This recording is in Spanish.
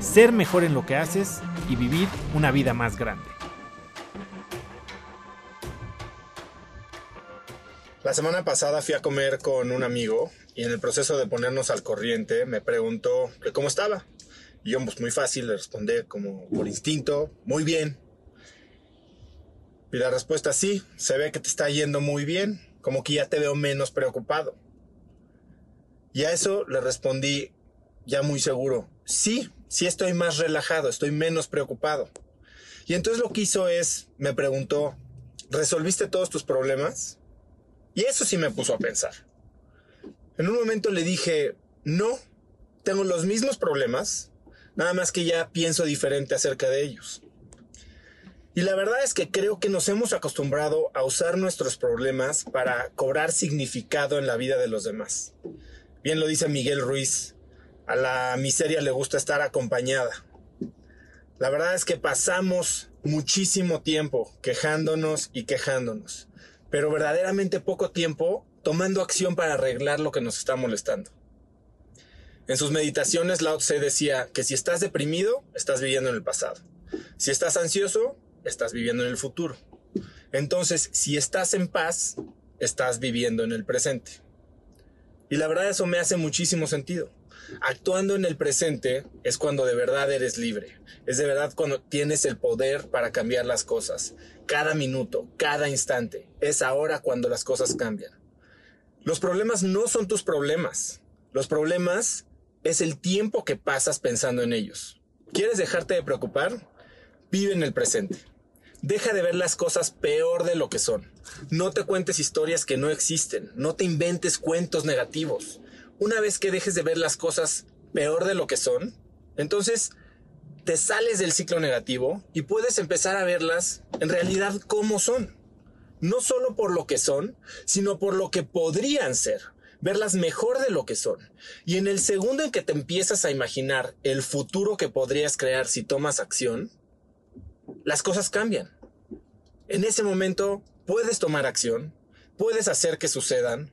ser mejor en lo que haces y vivir una vida más grande. La semana pasada fui a comer con un amigo y en el proceso de ponernos al corriente me preguntó cómo estaba. Y yo pues muy fácil le respondí como por instinto, muy bien. Y la respuesta sí, se ve que te está yendo muy bien, como que ya te veo menos preocupado. Y a eso le respondí ya muy seguro, sí, sí estoy más relajado, estoy menos preocupado. Y entonces lo que hizo es, me preguntó, ¿resolviste todos tus problemas? Y eso sí me puso a pensar. En un momento le dije, no, tengo los mismos problemas, nada más que ya pienso diferente acerca de ellos. Y la verdad es que creo que nos hemos acostumbrado a usar nuestros problemas para cobrar significado en la vida de los demás. Bien lo dice Miguel Ruiz, a la miseria le gusta estar acompañada. La verdad es que pasamos muchísimo tiempo quejándonos y quejándonos, pero verdaderamente poco tiempo tomando acción para arreglar lo que nos está molestando. En sus meditaciones, Lao Tse decía que si estás deprimido, estás viviendo en el pasado. Si estás ansioso, estás viviendo en el futuro. Entonces, si estás en paz, estás viviendo en el presente. Y la verdad eso me hace muchísimo sentido. Actuando en el presente es cuando de verdad eres libre. Es de verdad cuando tienes el poder para cambiar las cosas. Cada minuto, cada instante. Es ahora cuando las cosas cambian. Los problemas no son tus problemas. Los problemas es el tiempo que pasas pensando en ellos. ¿Quieres dejarte de preocupar? Vive en el presente. Deja de ver las cosas peor de lo que son. No te cuentes historias que no existen. No te inventes cuentos negativos. Una vez que dejes de ver las cosas peor de lo que son, entonces te sales del ciclo negativo y puedes empezar a verlas en realidad como son. No solo por lo que son, sino por lo que podrían ser. Verlas mejor de lo que son. Y en el segundo en que te empiezas a imaginar el futuro que podrías crear si tomas acción, las cosas cambian. En ese momento puedes tomar acción, puedes hacer que sucedan